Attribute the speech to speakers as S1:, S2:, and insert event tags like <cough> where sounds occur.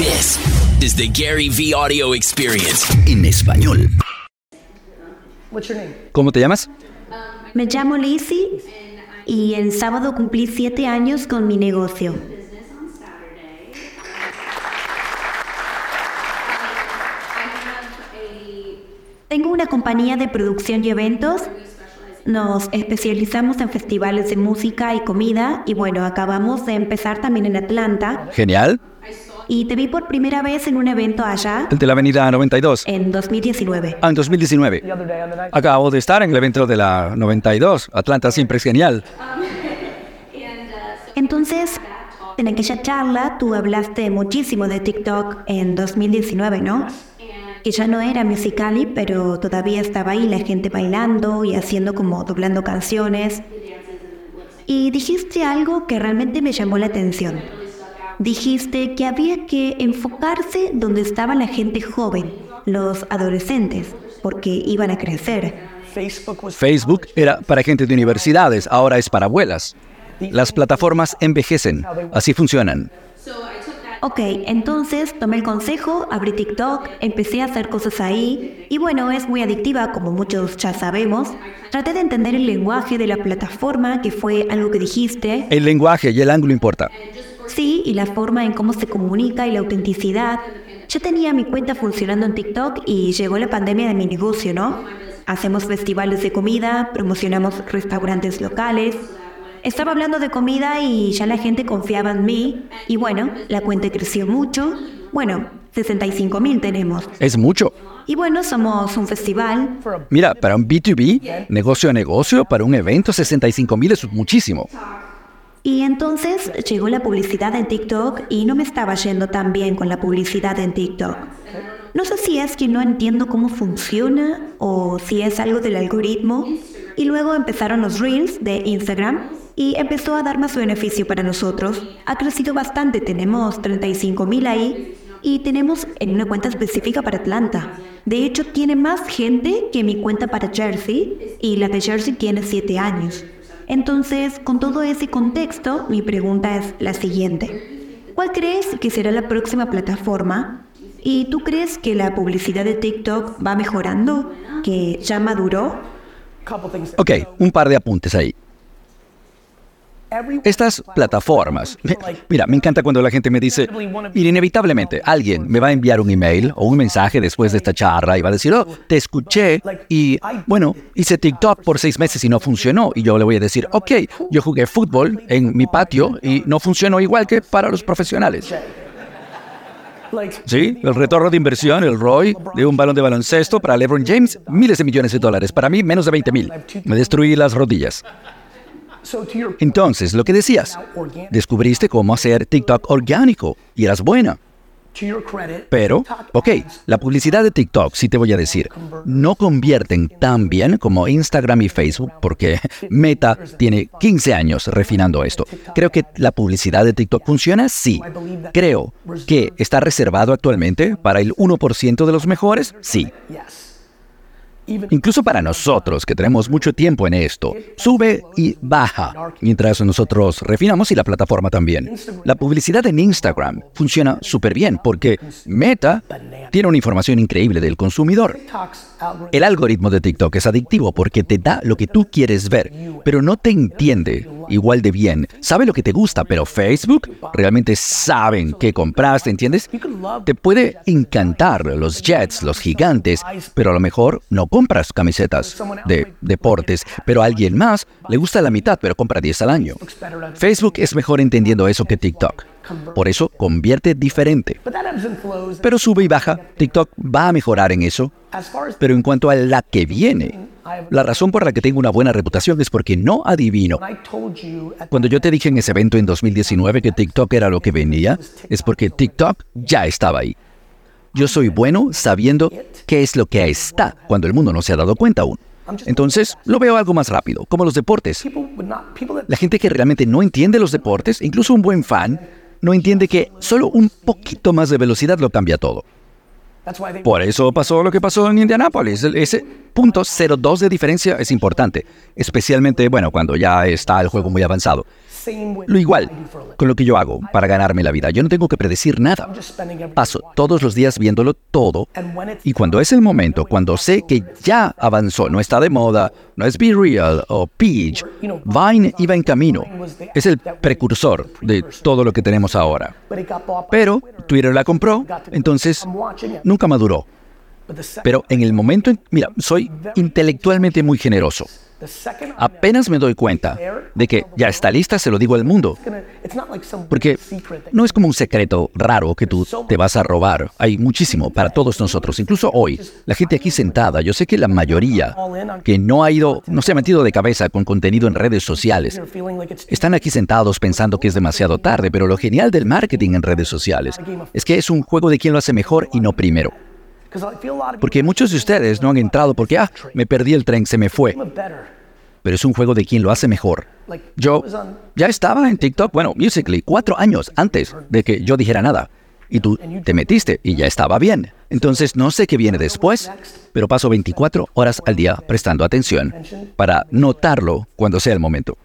S1: This is the Gary V Audio Experience en español.
S2: ¿Cómo te llamas?
S3: Me llamo Lizzie y el sábado cumplí siete años con mi negocio. Tengo una compañía de producción y eventos. Nos especializamos en festivales de música y comida y bueno, acabamos de empezar también en Atlanta
S2: Genial.
S3: Y te vi por primera vez en un evento allá
S2: de la Avenida 92.
S3: en 2019.
S2: Ah, en 2019. Acabo de estar en el evento de la 92. Atlanta siempre es genial.
S3: Entonces, en aquella charla tú hablaste muchísimo de TikTok en 2019, ¿no? Que ya no era Musical.ly, pero todavía estaba ahí la gente bailando y haciendo como doblando canciones. Y dijiste algo que realmente me llamó la atención. Dijiste que había que enfocarse donde estaba la gente joven, los adolescentes, porque iban a crecer.
S2: Facebook era para gente de universidades, ahora es para abuelas. Las plataformas envejecen. Así funcionan.
S3: Ok, entonces tomé el consejo, abrí TikTok, empecé a hacer cosas ahí y bueno, es muy adictiva como muchos ya sabemos. Traté de entender el lenguaje de la plataforma, que fue algo que dijiste,
S2: El lenguaje y el ángulo importa.
S3: Sí, y la forma en cómo se comunica y la autenticidad. Ya tenía mi cuenta funcionando en TikTok y llegó la pandemia de mi negocio, ¿no? Hacemos festivales de comida, promocionamos restaurantes locales. Estaba hablando de comida y ya la gente confiaba en mí. Y bueno, la cuenta creció mucho. Bueno, 65 mil tenemos.
S2: Es mucho.
S3: Y bueno, somos un festival.
S2: Mira, para un B2B, negocio a negocio, para un evento, 65 mil es muchísimo.
S3: Y entonces llegó la publicidad en TikTok y no me estaba yendo tan bien con la publicidad en TikTok. No sé si es que no entiendo cómo funciona o si es algo del algoritmo. Y luego empezaron los reels de Instagram y empezó a dar más beneficio para nosotros. Ha crecido bastante, tenemos 35 mil ahí y tenemos en una cuenta específica para Atlanta. De hecho, tiene más gente que mi cuenta para Jersey y la de Jersey tiene 7 años. Entonces, con todo ese contexto, mi pregunta es la siguiente. ¿Cuál crees que será la próxima plataforma? ¿Y tú crees que la publicidad de TikTok va mejorando? ¿Que ya maduró?
S2: Ok, un par de apuntes ahí. Estas plataformas. Mira, me encanta cuando la gente me dice, mira, inevitablemente alguien me va a enviar un email o un mensaje después de esta charla y va a decir, oh, te escuché y, bueno, hice TikTok por seis meses y no funcionó. Y yo le voy a decir, ok, yo jugué fútbol en mi patio y no funcionó igual que para los profesionales. Sí, el retorno de inversión, el ROI, de un balón de baloncesto para LeBron James, miles de millones de dólares. Para mí, menos de 20 mil. Me destruí las rodillas. Entonces, lo que decías, descubriste cómo hacer TikTok orgánico y eras buena. Pero, ok, la publicidad de TikTok, sí te voy a decir, no convierten tan bien como Instagram y Facebook porque <laughs> Meta tiene 15 años refinando esto. Creo que la publicidad de TikTok funciona, sí. Creo que está reservado actualmente para el 1% de los mejores, sí. Incluso para nosotros, que tenemos mucho tiempo en esto, sube y baja, mientras nosotros refinamos y la plataforma también. La publicidad en Instagram funciona súper bien porque Meta tiene una información increíble del consumidor. El algoritmo de TikTok es adictivo porque te da lo que tú quieres ver, pero no te entiende igual de bien. Sabe lo que te gusta, pero Facebook realmente saben qué compraste, ¿entiendes? Te puede encantar los jets, los gigantes, pero a lo mejor no compras camisetas de deportes, pero a alguien más le gusta la mitad, pero compra 10 al año. Facebook es mejor entendiendo eso que TikTok. Por eso convierte diferente. Pero sube y baja. TikTok va a mejorar en eso. Pero en cuanto a la que viene, la razón por la que tengo una buena reputación es porque no adivino. Cuando yo te dije en ese evento en 2019 que TikTok era lo que venía, es porque TikTok ya estaba ahí. Yo soy bueno sabiendo qué es lo que está cuando el mundo no se ha dado cuenta aún. Entonces, lo veo algo más rápido, como los deportes. La gente que realmente no entiende los deportes, incluso un buen fan, no entiende que solo un poquito más de velocidad lo cambia todo. Por eso pasó lo que pasó en Indianápolis. Ese, punto 0.2 de diferencia es importante, especialmente, bueno, cuando ya está el juego muy avanzado. Lo igual con lo que yo hago para ganarme la vida. Yo no tengo que predecir nada. Paso todos los días viéndolo todo. Y cuando es el momento, cuando sé que ya avanzó, no está de moda, no es Be Real o Peach, Vine iba en camino. Es el precursor de todo lo que tenemos ahora. Pero Twitter la compró, entonces nunca maduró. Pero en el momento, mira, soy intelectualmente muy generoso. Apenas me doy cuenta de que ya está lista, se lo digo al mundo. Porque no es como un secreto raro que tú te vas a robar. Hay muchísimo para todos nosotros, incluso hoy. La gente aquí sentada, yo sé que la mayoría que no ha ido, no se ha metido de cabeza con contenido en redes sociales, están aquí sentados pensando que es demasiado tarde, pero lo genial del marketing en redes sociales es que es un juego de quién lo hace mejor y no primero. Porque muchos de ustedes no han entrado porque, ah, me perdí el tren, se me fue. Pero es un juego de quien lo hace mejor. Yo ya estaba en TikTok, bueno, Musically, cuatro años antes de que yo dijera nada. Y tú te metiste y ya estaba bien. Entonces no sé qué viene después, pero paso 24 horas al día prestando atención para notarlo cuando sea el momento.